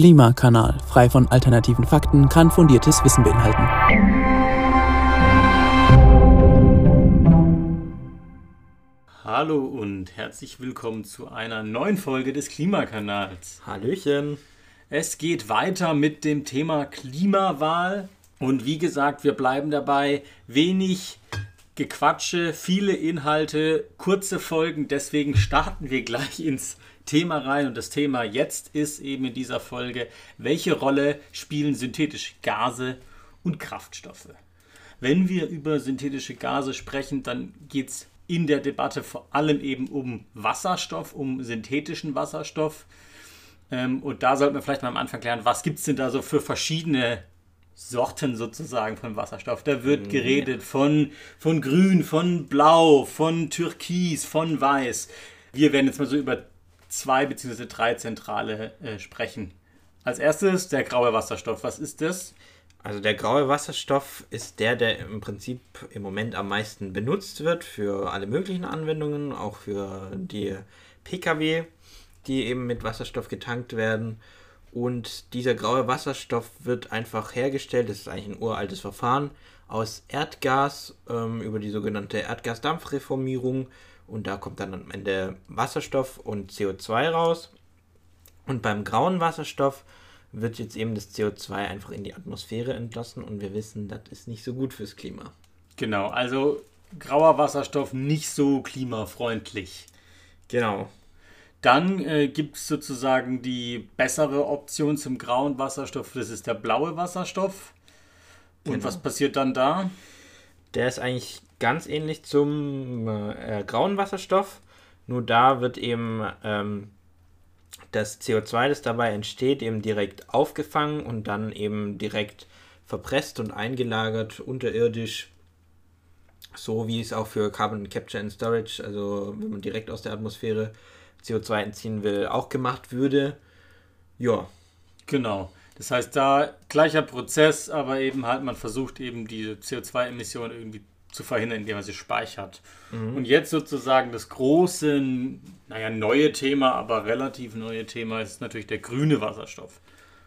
Klimakanal, frei von alternativen Fakten, kann fundiertes Wissen beinhalten. Hallo und herzlich willkommen zu einer neuen Folge des Klimakanals. Hallöchen. Es geht weiter mit dem Thema Klimawahl und wie gesagt, wir bleiben dabei. Wenig Gequatsche, viele Inhalte, kurze Folgen. Deswegen starten wir gleich ins Thema rein. Und das Thema jetzt ist eben in dieser Folge, welche Rolle spielen synthetische Gase und Kraftstoffe? Wenn wir über synthetische Gase sprechen, dann geht es in der Debatte vor allem eben um Wasserstoff, um synthetischen Wasserstoff. Ähm, und da sollten wir vielleicht mal am Anfang klären, was gibt es denn da so für verschiedene Sorten sozusagen von Wasserstoff. Da wird mhm. geredet von, von Grün, von Blau, von Türkis, von Weiß. Wir werden jetzt mal so über zwei bzw. drei zentrale äh, sprechen. Als erstes der graue Wasserstoff. Was ist das? Also der graue Wasserstoff ist der, der im Prinzip im Moment am meisten benutzt wird für alle möglichen Anwendungen, auch für die Pkw, die eben mit Wasserstoff getankt werden. Und dieser graue Wasserstoff wird einfach hergestellt, das ist eigentlich ein uraltes Verfahren, aus Erdgas ähm, über die sogenannte Erdgasdampfreformierung. Und da kommt dann am Ende Wasserstoff und CO2 raus. Und beim grauen Wasserstoff wird jetzt eben das CO2 einfach in die Atmosphäre entlassen und wir wissen, das ist nicht so gut fürs Klima. Genau, also grauer Wasserstoff nicht so klimafreundlich. Genau. Dann äh, gibt es sozusagen die bessere Option zum grauen Wasserstoff, das ist der blaue Wasserstoff. Und genau. was passiert dann da? Der ist eigentlich ganz ähnlich zum äh, grauen Wasserstoff, nur da wird eben ähm, das CO2, das dabei entsteht, eben direkt aufgefangen und dann eben direkt verpresst und eingelagert unterirdisch, so wie es auch für Carbon Capture and Storage, also wenn man direkt aus der Atmosphäre CO2 entziehen will, auch gemacht würde. Ja. Genau. Das heißt, da gleicher Prozess, aber eben halt, man versucht eben diese CO2-Emissionen irgendwie zu verhindern, indem man sie speichert. Mhm. Und jetzt sozusagen das große, naja, neue Thema, aber relativ neue Thema ist natürlich der grüne Wasserstoff.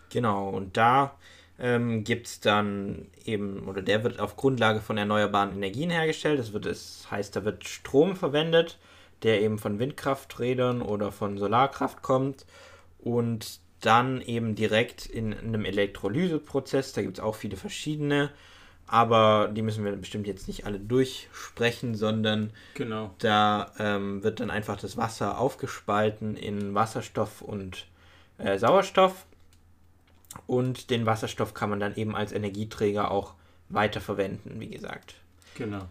Genau, und da ähm, gibt es dann eben, oder der wird auf Grundlage von erneuerbaren Energien hergestellt. Das, wird, das heißt, da wird Strom verwendet der eben von Windkrafträdern oder von Solarkraft kommt und dann eben direkt in einem Elektrolyseprozess, da gibt es auch viele verschiedene, aber die müssen wir bestimmt jetzt nicht alle durchsprechen, sondern genau. da ähm, wird dann einfach das Wasser aufgespalten in Wasserstoff und äh, Sauerstoff und den Wasserstoff kann man dann eben als Energieträger auch weiterverwenden, wie gesagt. Genau.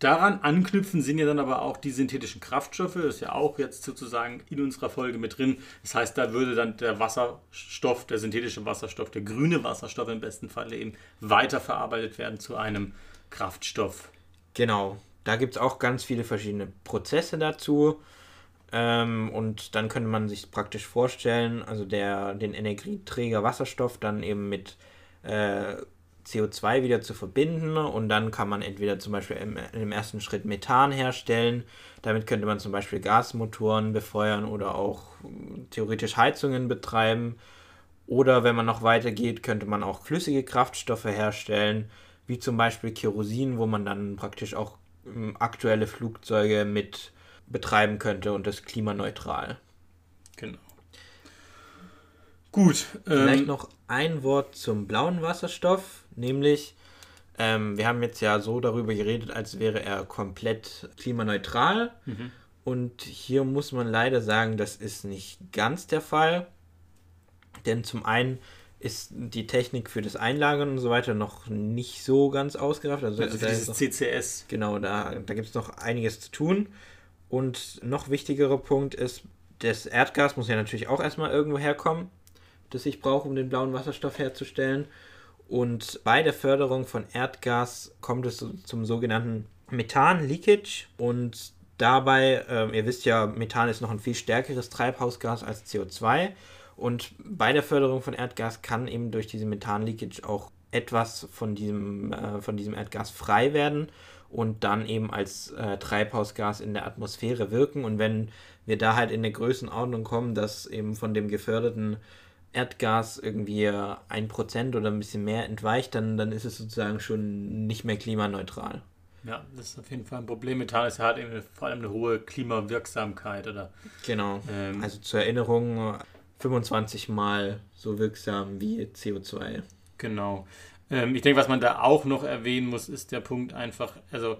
Daran anknüpfen sind ja dann aber auch die synthetischen Kraftstoffe, das ist ja auch jetzt sozusagen in unserer Folge mit drin. Das heißt, da würde dann der Wasserstoff, der synthetische Wasserstoff, der grüne Wasserstoff im besten Fall eben weiterverarbeitet werden zu einem Kraftstoff. Genau, da gibt es auch ganz viele verschiedene Prozesse dazu. Ähm, und dann könnte man sich praktisch vorstellen, also der, den Energieträger Wasserstoff dann eben mit äh, CO2 wieder zu verbinden und dann kann man entweder zum Beispiel im, im, ersten Schritt Methan herstellen. Damit könnte man zum Beispiel Gasmotoren befeuern oder auch theoretisch Heizungen betreiben. Oder wenn man noch weiter geht, könnte man auch flüssige Kraftstoffe herstellen, wie zum Beispiel Kerosin, wo man dann praktisch auch ähm, aktuelle Flugzeuge mit betreiben könnte und das klimaneutral. Genau. Gut. Vielleicht ähm, noch ein Wort zum blauen Wasserstoff, nämlich ähm, wir haben jetzt ja so darüber geredet, als wäre er komplett klimaneutral. Mhm. Und hier muss man leider sagen, das ist nicht ganz der Fall. Denn zum einen ist die Technik für das Einlagern und so weiter noch nicht so ganz ausgereift. Also, also dieses noch, CCS. Genau, da, da gibt es noch einiges zu tun. Und noch wichtigerer Punkt ist, das Erdgas muss ja natürlich auch erstmal irgendwo herkommen das ich brauche, um den blauen Wasserstoff herzustellen. Und bei der Förderung von Erdgas kommt es zum sogenannten Methan-Leakage. Und dabei, äh, ihr wisst ja, Methan ist noch ein viel stärkeres Treibhausgas als CO2. Und bei der Förderung von Erdgas kann eben durch diese Methan-Leakage auch etwas von diesem, äh, von diesem Erdgas frei werden und dann eben als äh, Treibhausgas in der Atmosphäre wirken. Und wenn wir da halt in der Größenordnung kommen, dass eben von dem geförderten Erdgas irgendwie ein Prozent oder ein bisschen mehr entweicht, dann, dann ist es sozusagen schon nicht mehr klimaneutral. Ja, das ist auf jeden Fall ein Problem. Methan ist ja halt eben vor allem eine hohe Klimawirksamkeit, oder? Genau. Ähm, also zur Erinnerung, 25 Mal so wirksam wie CO2. Genau. Ähm, ich denke, was man da auch noch erwähnen muss, ist der Punkt einfach, also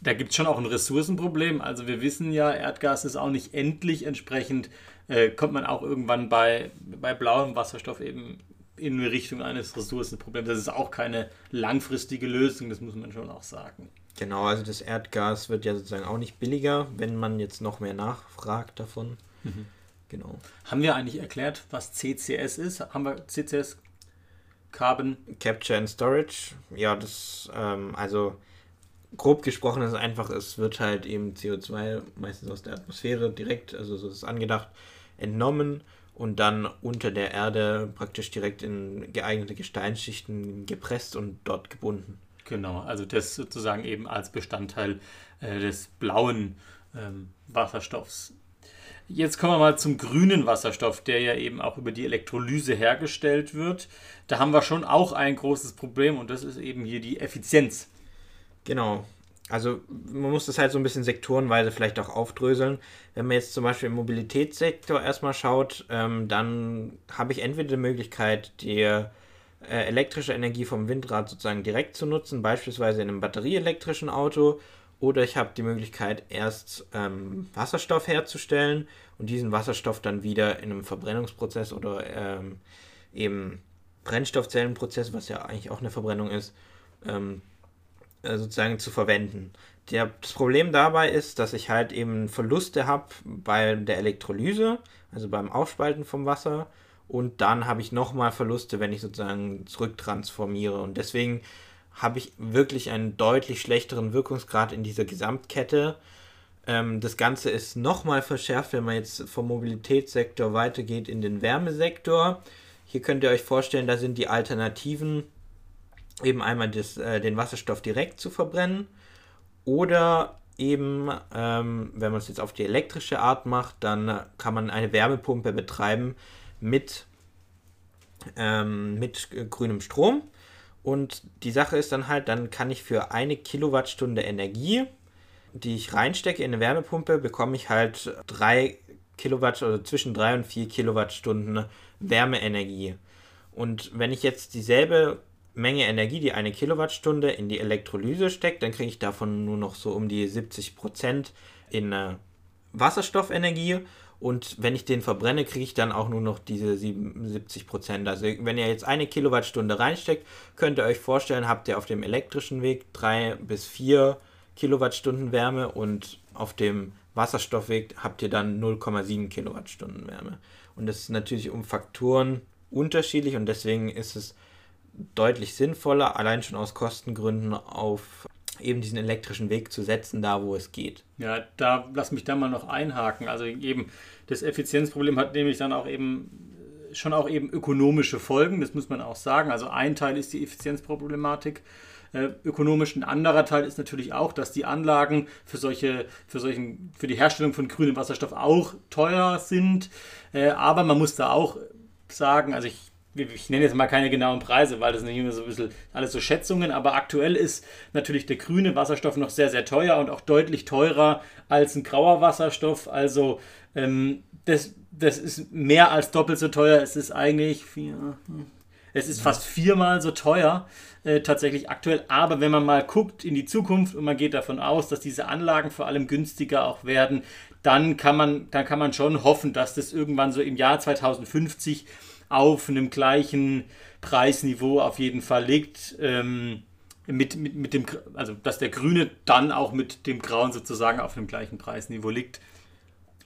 da gibt es schon auch ein Ressourcenproblem. Also wir wissen ja, Erdgas ist auch nicht endlich. Entsprechend äh, kommt man auch irgendwann bei, bei blauem Wasserstoff eben in Richtung eines Ressourcenproblems. Das ist auch keine langfristige Lösung, das muss man schon auch sagen. Genau, also das Erdgas wird ja sozusagen auch nicht billiger, wenn man jetzt noch mehr nachfragt davon. Mhm. Genau. Haben wir eigentlich erklärt, was CCS ist? Haben wir CCS Carbon? Capture and Storage. Ja, das, ähm, also grob gesprochen ist es einfach, es wird halt eben CO2 meistens aus der Atmosphäre direkt, also so ist es angedacht, entnommen und dann unter der Erde praktisch direkt in geeignete Gesteinsschichten gepresst und dort gebunden. Genau, also das sozusagen eben als Bestandteil äh, des blauen ähm, Wasserstoffs. Jetzt kommen wir mal zum grünen Wasserstoff, der ja eben auch über die Elektrolyse hergestellt wird. Da haben wir schon auch ein großes Problem und das ist eben hier die Effizienz. Genau. Also man muss das halt so ein bisschen sektorenweise vielleicht auch aufdröseln. Wenn man jetzt zum Beispiel im Mobilitätssektor erstmal schaut, ähm, dann habe ich entweder die Möglichkeit, die äh, elektrische Energie vom Windrad sozusagen direkt zu nutzen, beispielsweise in einem batterieelektrischen Auto, oder ich habe die Möglichkeit, erst ähm, Wasserstoff herzustellen und diesen Wasserstoff dann wieder in einem Verbrennungsprozess oder ähm, eben Brennstoffzellenprozess, was ja eigentlich auch eine Verbrennung ist, ähm, äh, sozusagen zu verwenden. Der, das Problem dabei ist, dass ich halt eben Verluste habe bei der Elektrolyse, also beim Aufspalten vom Wasser. Und dann habe ich nochmal Verluste, wenn ich sozusagen zurücktransformiere. Und deswegen habe ich wirklich einen deutlich schlechteren Wirkungsgrad in dieser Gesamtkette. Ähm, das Ganze ist nochmal verschärft, wenn man jetzt vom Mobilitätssektor weitergeht in den Wärmesektor. Hier könnt ihr euch vorstellen, da sind die Alternativen eben einmal das, äh, den Wasserstoff direkt zu verbrennen oder eben, ähm, wenn man es jetzt auf die elektrische Art macht, dann kann man eine Wärmepumpe betreiben mit, ähm, mit grünem Strom. Und die Sache ist dann halt, dann kann ich für eine Kilowattstunde Energie, die ich reinstecke in eine Wärmepumpe, bekomme ich halt drei Kilowatt oder zwischen drei und vier Kilowattstunden Wärmeenergie. Und wenn ich jetzt dieselbe Menge Energie, die eine Kilowattstunde in die Elektrolyse steckt, dann kriege ich davon nur noch so um die 70 Prozent in äh, Wasserstoffenergie. Und wenn ich den verbrenne, kriege ich dann auch nur noch diese 77 Prozent. Also wenn ihr jetzt eine Kilowattstunde reinsteckt, könnt ihr euch vorstellen, habt ihr auf dem elektrischen Weg drei bis vier Kilowattstunden Wärme und auf dem Wasserstoffweg habt ihr dann 0,7 Kilowattstunden Wärme. Und das ist natürlich um Faktoren unterschiedlich und deswegen ist es deutlich sinnvoller, allein schon aus Kostengründen auf eben diesen elektrischen Weg zu setzen, da wo es geht. Ja, da lass mich da mal noch einhaken. Also eben das Effizienzproblem hat nämlich dann auch eben schon auch eben ökonomische Folgen, das muss man auch sagen. Also ein Teil ist die Effizienzproblematik äh, ökonomisch, ein anderer Teil ist natürlich auch, dass die Anlagen für solche, für solchen, für die Herstellung von grünem Wasserstoff auch teuer sind. Äh, aber man muss da auch sagen, also ich ich nenne jetzt mal keine genauen Preise, weil das sind immer so ein bisschen alles so Schätzungen, aber aktuell ist natürlich der grüne Wasserstoff noch sehr, sehr teuer und auch deutlich teurer als ein grauer Wasserstoff. Also ähm, das, das ist mehr als doppelt so teuer. Es ist eigentlich vier, es ist fast viermal so teuer äh, tatsächlich aktuell. Aber wenn man mal guckt in die Zukunft und man geht davon aus, dass diese Anlagen vor allem günstiger auch werden, dann kann man, dann kann man schon hoffen, dass das irgendwann so im Jahr 2050 auf einem gleichen Preisniveau auf jeden Fall liegt. Ähm, mit, mit, mit dem, also dass der Grüne dann auch mit dem Grauen sozusagen auf einem gleichen Preisniveau liegt.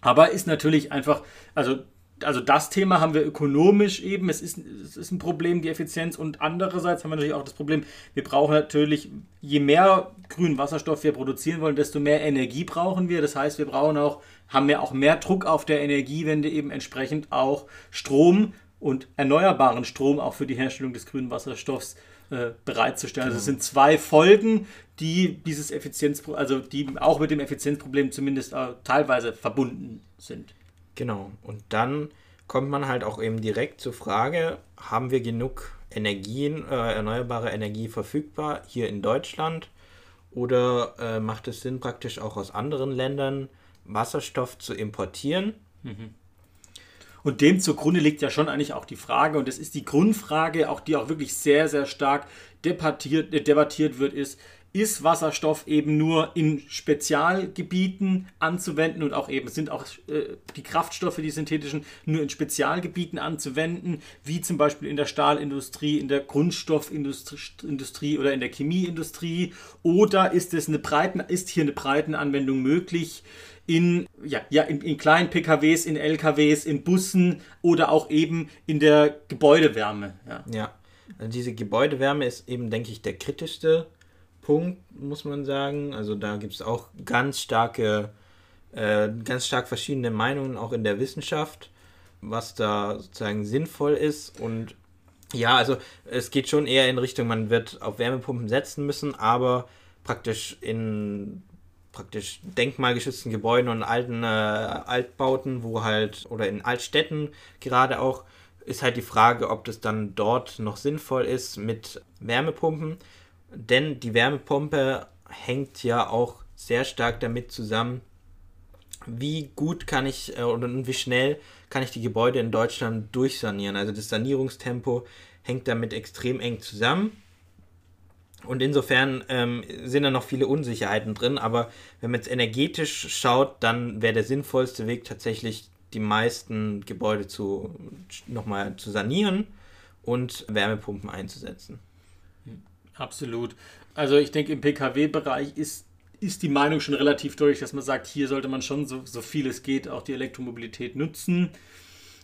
Aber ist natürlich einfach, also, also das Thema haben wir ökonomisch eben, es ist, es ist ein Problem, die Effizienz. Und andererseits haben wir natürlich auch das Problem, wir brauchen natürlich, je mehr grünen Wasserstoff wir produzieren wollen, desto mehr Energie brauchen wir. Das heißt, wir brauchen auch, haben wir auch mehr Druck auf der Energiewende, eben entsprechend auch Strom und erneuerbaren Strom auch für die Herstellung des grünen Wasserstoffs äh, bereitzustellen. Genau. Also es genau. sind zwei Folgen, die dieses Effizienz, also die auch mit dem Effizienzproblem zumindest äh, teilweise verbunden sind. Genau. Und dann kommt man halt auch eben direkt zur Frage, haben wir genug Energien, äh, erneuerbare Energie verfügbar hier in Deutschland? Oder äh, macht es Sinn, praktisch auch aus anderen Ländern Wasserstoff zu importieren? Mhm. Und dem zugrunde liegt ja schon eigentlich auch die Frage, und das ist die Grundfrage, auch die auch wirklich sehr, sehr stark debattiert, debattiert wird, ist, ist Wasserstoff eben nur in Spezialgebieten anzuwenden und auch eben sind auch äh, die Kraftstoffe, die synthetischen, nur in Spezialgebieten anzuwenden, wie zum Beispiel in der Stahlindustrie, in der Grundstoffindustrie oder in der Chemieindustrie, oder ist es eine breiten, ist hier eine breiten Anwendung möglich? In, ja, ja, in, in, kleinen PKWs, in LKWs, in Bussen oder auch eben in der Gebäudewärme. Ja, ja. Also diese Gebäudewärme ist eben, denke ich, der kritischste Punkt, muss man sagen. Also da gibt es auch ganz starke, äh, ganz stark verschiedene Meinungen, auch in der Wissenschaft, was da sozusagen sinnvoll ist. Und ja, also es geht schon eher in Richtung, man wird auf Wärmepumpen setzen müssen, aber praktisch in praktisch denkmalgeschützten Gebäuden und alten äh, Altbauten, wo halt, oder in Altstädten gerade auch, ist halt die Frage, ob das dann dort noch sinnvoll ist mit Wärmepumpen. Denn die Wärmepumpe hängt ja auch sehr stark damit zusammen, wie gut kann ich äh, oder wie schnell kann ich die Gebäude in Deutschland durchsanieren. Also das Sanierungstempo hängt damit extrem eng zusammen. Und insofern ähm, sind da noch viele Unsicherheiten drin, aber wenn man jetzt energetisch schaut, dann wäre der sinnvollste Weg tatsächlich die meisten Gebäude zu nochmal zu sanieren und Wärmepumpen einzusetzen. Absolut. Also ich denke, im Pkw-Bereich ist, ist die Meinung schon relativ durch, dass man sagt, hier sollte man schon so, so viel es geht auch die Elektromobilität nutzen.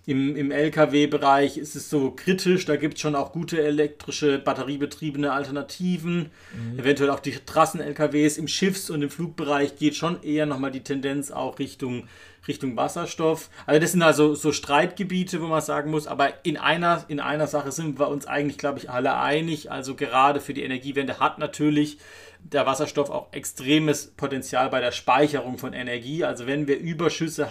Im, im Lkw-Bereich ist es so kritisch, da gibt es schon auch gute elektrische, batteriebetriebene Alternativen. Mhm. Eventuell auch die Trassen-LKWs. Im Schiffs- und im Flugbereich geht schon eher nochmal die Tendenz auch Richtung, Richtung Wasserstoff. Also das sind also so Streitgebiete, wo man sagen muss, aber in einer, in einer Sache sind wir uns eigentlich, glaube ich, alle einig. Also gerade für die Energiewende hat natürlich der Wasserstoff auch extremes Potenzial bei der Speicherung von Energie. Also wenn wir Überschüsse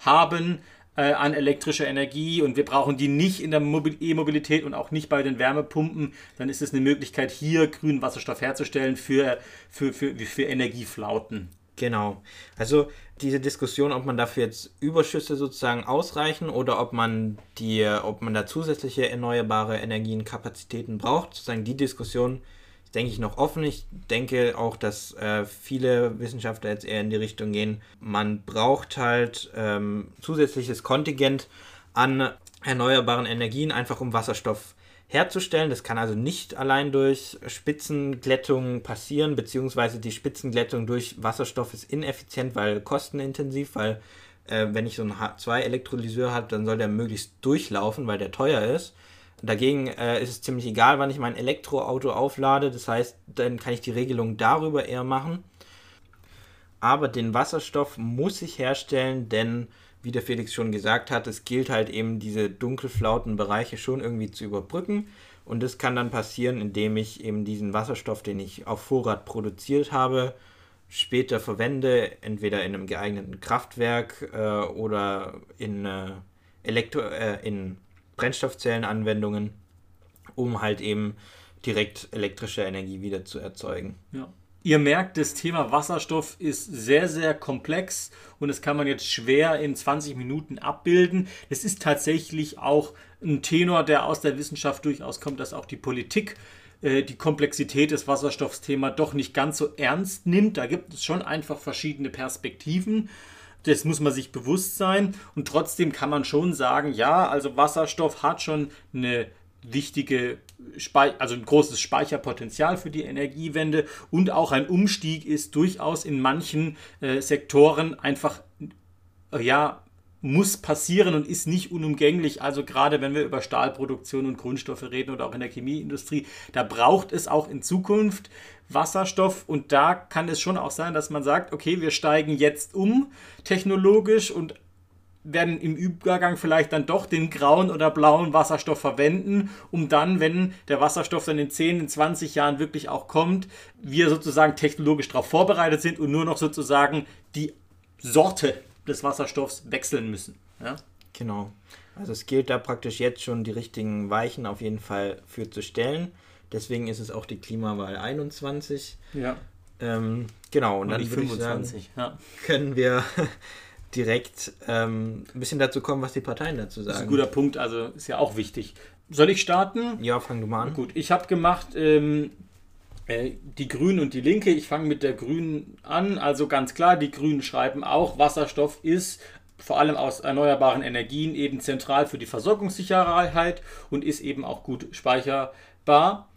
haben, äh, an elektrischer Energie und wir brauchen die nicht in der E-Mobilität und auch nicht bei den Wärmepumpen, dann ist es eine Möglichkeit, hier grünen Wasserstoff herzustellen für, für, für, für Energieflauten. Genau. Also diese Diskussion, ob man dafür jetzt Überschüsse sozusagen ausreichen oder ob man die, ob man da zusätzliche erneuerbare Energienkapazitäten braucht, sozusagen die Diskussion denke ich, noch offen. Ich denke auch, dass äh, viele Wissenschaftler jetzt eher in die Richtung gehen, man braucht halt ähm, zusätzliches Kontingent an erneuerbaren Energien, einfach um Wasserstoff herzustellen. Das kann also nicht allein durch Spitzenglättung passieren, beziehungsweise die Spitzenglättung durch Wasserstoff ist ineffizient, weil kostenintensiv, weil äh, wenn ich so einen H2-Elektrolyseur habe, dann soll der möglichst durchlaufen, weil der teuer ist. Dagegen äh, ist es ziemlich egal, wann ich mein Elektroauto auflade. Das heißt, dann kann ich die Regelung darüber eher machen. Aber den Wasserstoff muss ich herstellen, denn wie der Felix schon gesagt hat, es gilt halt eben diese dunkelflauten Bereiche schon irgendwie zu überbrücken. Und das kann dann passieren, indem ich eben diesen Wasserstoff, den ich auf Vorrat produziert habe, später verwende, entweder in einem geeigneten Kraftwerk äh, oder in, äh, Elektro äh, in Brennstoffzellenanwendungen, um halt eben direkt elektrische Energie wieder zu erzeugen. Ja. Ihr merkt, das Thema Wasserstoff ist sehr, sehr komplex und das kann man jetzt schwer in 20 Minuten abbilden. Es ist tatsächlich auch ein Tenor, der aus der Wissenschaft durchaus kommt, dass auch die Politik äh, die Komplexität des Wasserstoffsthema doch nicht ganz so ernst nimmt. Da gibt es schon einfach verschiedene Perspektiven. Das muss man sich bewusst sein. Und trotzdem kann man schon sagen, ja, also Wasserstoff hat schon eine wichtige, Spe also ein großes Speicherpotenzial für die Energiewende und auch ein Umstieg ist durchaus in manchen äh, Sektoren einfach, ja, muss passieren und ist nicht unumgänglich. Also gerade wenn wir über Stahlproduktion und Grundstoffe reden oder auch in der Chemieindustrie, da braucht es auch in Zukunft Wasserstoff und da kann es schon auch sein, dass man sagt, okay, wir steigen jetzt um technologisch und werden im Übergang vielleicht dann doch den grauen oder blauen Wasserstoff verwenden, um dann, wenn der Wasserstoff dann in 10, in 20 Jahren wirklich auch kommt, wir sozusagen technologisch darauf vorbereitet sind und nur noch sozusagen die Sorte des Wasserstoffs wechseln müssen. Ja? Genau. Also es gilt da praktisch jetzt schon die richtigen Weichen auf jeden Fall für zu stellen. Deswegen ist es auch die Klimawahl 21. Ja. Ähm, genau, und, Und dann die würde ich 25. sagen, ja. können wir direkt ähm, ein bisschen dazu kommen, was die Parteien dazu Das ist ein sagen. guter Punkt, also ist ja auch wichtig. Soll ich starten? Ja, fang du mal an. Gut, ich habe gemacht ähm, äh, die Grünen und die Linke. Ich fange mit der Grünen an. Also ganz klar, die Grünen schreiben auch, Wasserstoff ist vor allem aus erneuerbaren Energien eben zentral für die Versorgungssicherheit und ist eben auch gut speicherbar.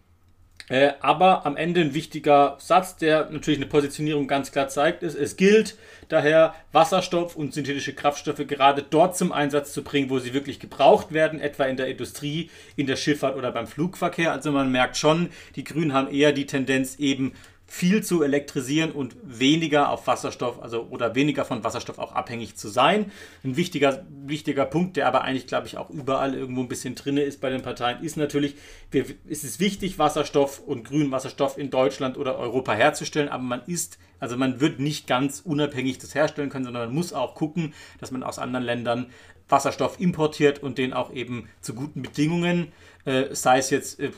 Äh, aber am Ende ein wichtiger Satz, der natürlich eine Positionierung ganz klar zeigt, ist, es gilt daher, Wasserstoff und synthetische Kraftstoffe gerade dort zum Einsatz zu bringen, wo sie wirklich gebraucht werden, etwa in der Industrie, in der Schifffahrt oder beim Flugverkehr. Also man merkt schon, die Grünen haben eher die Tendenz eben viel zu elektrisieren und weniger auf Wasserstoff, also oder weniger von Wasserstoff auch abhängig zu sein. Ein wichtiger, wichtiger Punkt, der aber eigentlich, glaube ich, auch überall irgendwo ein bisschen drin ist bei den Parteien, ist natürlich, wir, es ist wichtig, Wasserstoff und grünen Wasserstoff in Deutschland oder Europa herzustellen, aber man ist, also man wird nicht ganz unabhängig das herstellen können, sondern man muss auch gucken, dass man aus anderen Ländern Wasserstoff importiert und den auch eben zu guten Bedingungen, äh, sei es jetzt äh,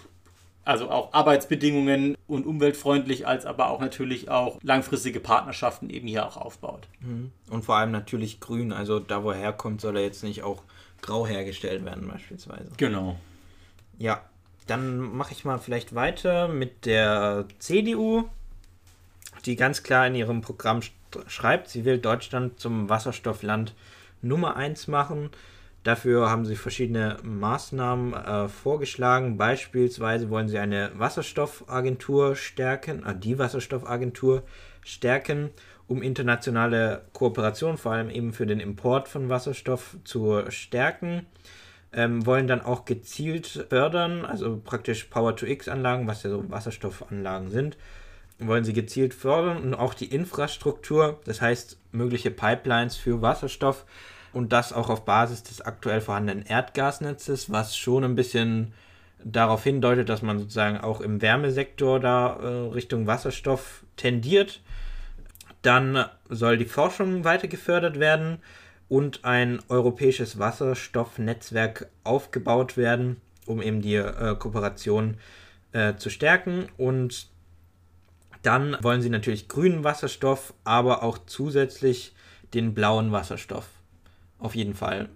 also auch Arbeitsbedingungen und umweltfreundlich, als aber auch natürlich auch langfristige Partnerschaften eben hier auch aufbaut. Und vor allem natürlich grün. Also da, wo er herkommt, soll er jetzt nicht auch grau hergestellt werden, beispielsweise. Genau. Ja, dann mache ich mal vielleicht weiter mit der CDU, die ganz klar in ihrem Programm schreibt, sie will Deutschland zum Wasserstoffland Nummer 1 machen. Dafür haben sie verschiedene Maßnahmen äh, vorgeschlagen. Beispielsweise wollen sie eine Wasserstoffagentur stärken, äh, die Wasserstoffagentur stärken, um internationale Kooperation, vor allem eben für den Import von Wasserstoff zu stärken ähm, wollen dann auch gezielt fördern, also praktisch Power-to-X-Anlagen, was ja so Wasserstoffanlagen sind, wollen sie gezielt fördern und auch die Infrastruktur, das heißt mögliche Pipelines für Wasserstoff und das auch auf Basis des aktuell vorhandenen Erdgasnetzes, was schon ein bisschen darauf hindeutet, dass man sozusagen auch im Wärmesektor da äh, Richtung Wasserstoff tendiert. Dann soll die Forschung weiter gefördert werden und ein europäisches Wasserstoffnetzwerk aufgebaut werden, um eben die äh, Kooperation äh, zu stärken. Und dann wollen sie natürlich grünen Wasserstoff, aber auch zusätzlich den blauen Wasserstoff auf jeden Fall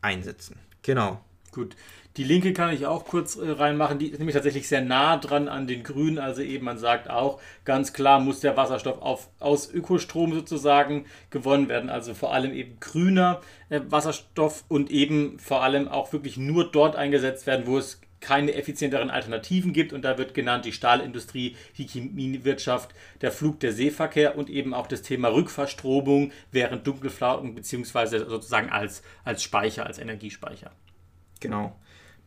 einsetzen. Genau. Gut. Die linke kann ich auch kurz äh, reinmachen. Die ist nämlich tatsächlich sehr nah dran an den Grünen. Also eben, man sagt auch, ganz klar muss der Wasserstoff auf, aus Ökostrom sozusagen gewonnen werden. Also vor allem eben grüner äh, Wasserstoff und eben vor allem auch wirklich nur dort eingesetzt werden, wo es keine effizienteren Alternativen gibt. Und da wird genannt die Stahlindustrie, die Chemiewirtschaft, der Flug, der Seeverkehr und eben auch das Thema Rückverstromung während Dunkelflauten beziehungsweise sozusagen als, als Speicher, als Energiespeicher. Genau.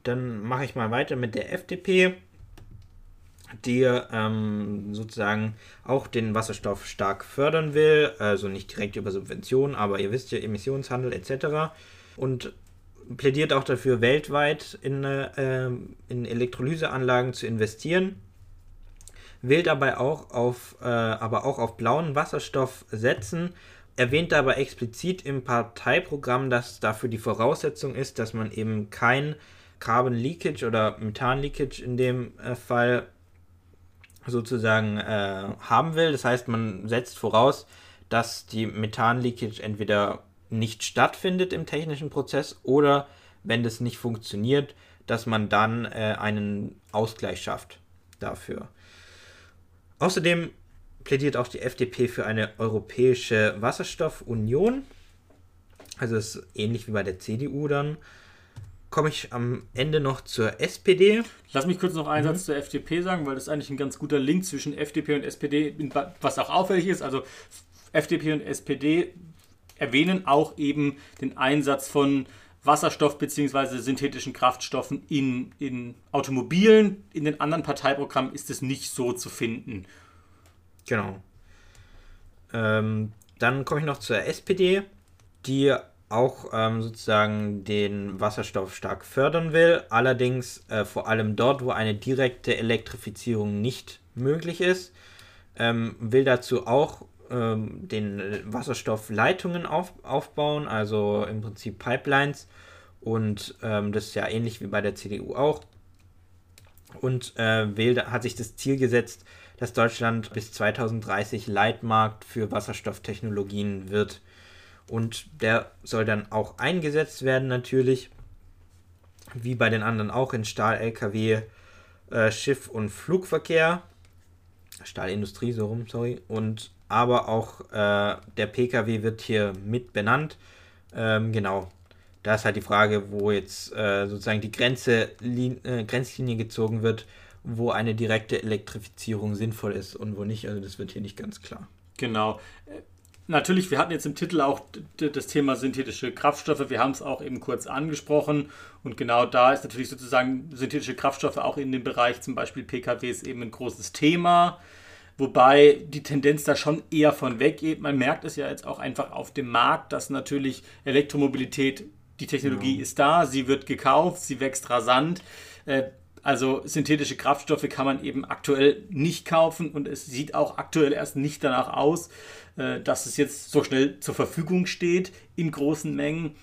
Dann mache ich mal weiter mit der FDP, die ähm, sozusagen auch den Wasserstoff stark fördern will, also nicht direkt über Subventionen, aber ihr wisst ja, Emissionshandel etc. Und plädiert auch dafür, weltweit in, äh, in Elektrolyseanlagen zu investieren. Will dabei auch auf, äh, aber auch auf blauen Wasserstoff setzen, erwähnt aber explizit im Parteiprogramm, dass dafür die Voraussetzung ist, dass man eben kein Carbon Leakage oder Methan Leakage in dem äh, Fall sozusagen äh, haben will. Das heißt, man setzt voraus, dass die Methan Leakage entweder nicht stattfindet im technischen Prozess oder wenn das nicht funktioniert, dass man dann äh, einen Ausgleich schafft dafür. Außerdem plädiert auch die FDP für eine europäische Wasserstoffunion. Also ist ähnlich wie bei der CDU dann. Komme ich am Ende noch zur SPD. Lass mich kurz noch einen Satz zur FDP sagen, weil das ist eigentlich ein ganz guter Link zwischen FDP und SPD, was auch auffällig ist. Also FDP und SPD erwähnen auch eben den Einsatz von Wasserstoff bzw. synthetischen Kraftstoffen in, in Automobilen. In den anderen Parteiprogrammen ist es nicht so zu finden. Genau. Ähm, dann komme ich noch zur SPD, die auch ähm, sozusagen den Wasserstoff stark fördern will, allerdings äh, vor allem dort, wo eine direkte Elektrifizierung nicht möglich ist, ähm, will dazu auch ähm, den Wasserstoffleitungen auf, aufbauen, also im Prinzip Pipelines, Und ähm, das ist ja ähnlich wie bei der CDU auch. Und äh, wählt, hat sich das Ziel gesetzt, dass Deutschland bis 2030 Leitmarkt für Wasserstofftechnologien wird. Und der soll dann auch eingesetzt werden natürlich, wie bei den anderen auch in Stahl, Lkw, äh, Schiff- und Flugverkehr. Stahlindustrie, so rum, sorry. Und aber auch äh, der Pkw wird hier mit benannt. Ähm, genau. Da ist halt die Frage, wo jetzt äh, sozusagen die Grenze, äh, Grenzlinie gezogen wird, wo eine direkte Elektrifizierung sinnvoll ist und wo nicht. Also das wird hier nicht ganz klar. Genau. Äh, natürlich, wir hatten jetzt im Titel auch das Thema synthetische Kraftstoffe. Wir haben es auch eben kurz angesprochen. Und genau da ist natürlich sozusagen synthetische Kraftstoffe auch in dem Bereich zum Beispiel PKWs eben ein großes Thema. Wobei die Tendenz da schon eher von weggeht. Man merkt es ja jetzt auch einfach auf dem Markt, dass natürlich Elektromobilität, die Technologie ja. ist da, sie wird gekauft, sie wächst rasant. Äh, also synthetische Kraftstoffe kann man eben aktuell nicht kaufen und es sieht auch aktuell erst nicht danach aus, äh, dass es jetzt so schnell zur Verfügung steht in großen Mengen.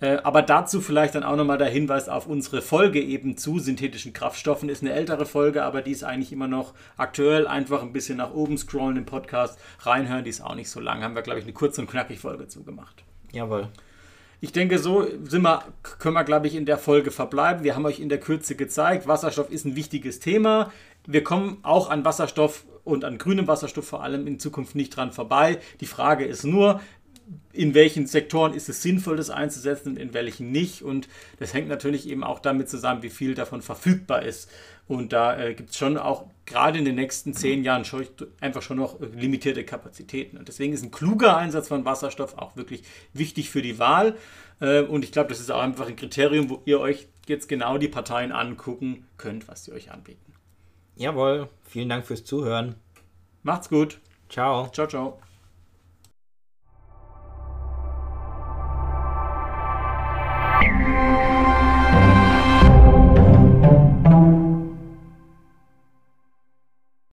Äh, aber dazu vielleicht dann auch nochmal der Hinweis auf unsere Folge eben zu synthetischen Kraftstoffen. Ist eine ältere Folge, aber die ist eigentlich immer noch aktuell. Einfach ein bisschen nach oben scrollen im Podcast, reinhören, die ist auch nicht so lang. Haben wir, glaube ich, eine kurze und knackige Folge zugemacht. Jawohl. Ich denke, so sind wir, können wir, glaube ich, in der Folge verbleiben. Wir haben euch in der Kürze gezeigt, Wasserstoff ist ein wichtiges Thema. Wir kommen auch an Wasserstoff und an grünem Wasserstoff vor allem in Zukunft nicht dran vorbei. Die Frage ist nur, in welchen Sektoren ist es sinnvoll, das einzusetzen und in welchen nicht. Und das hängt natürlich eben auch damit zusammen, wie viel davon verfügbar ist. Und da äh, gibt es schon auch gerade in den nächsten zehn Jahren schon, einfach schon noch limitierte Kapazitäten. Und deswegen ist ein kluger Einsatz von Wasserstoff auch wirklich wichtig für die Wahl. Äh, und ich glaube, das ist auch einfach ein Kriterium, wo ihr euch jetzt genau die Parteien angucken könnt, was sie euch anbieten. Jawohl, vielen Dank fürs Zuhören. Macht's gut. Ciao. Ciao, ciao.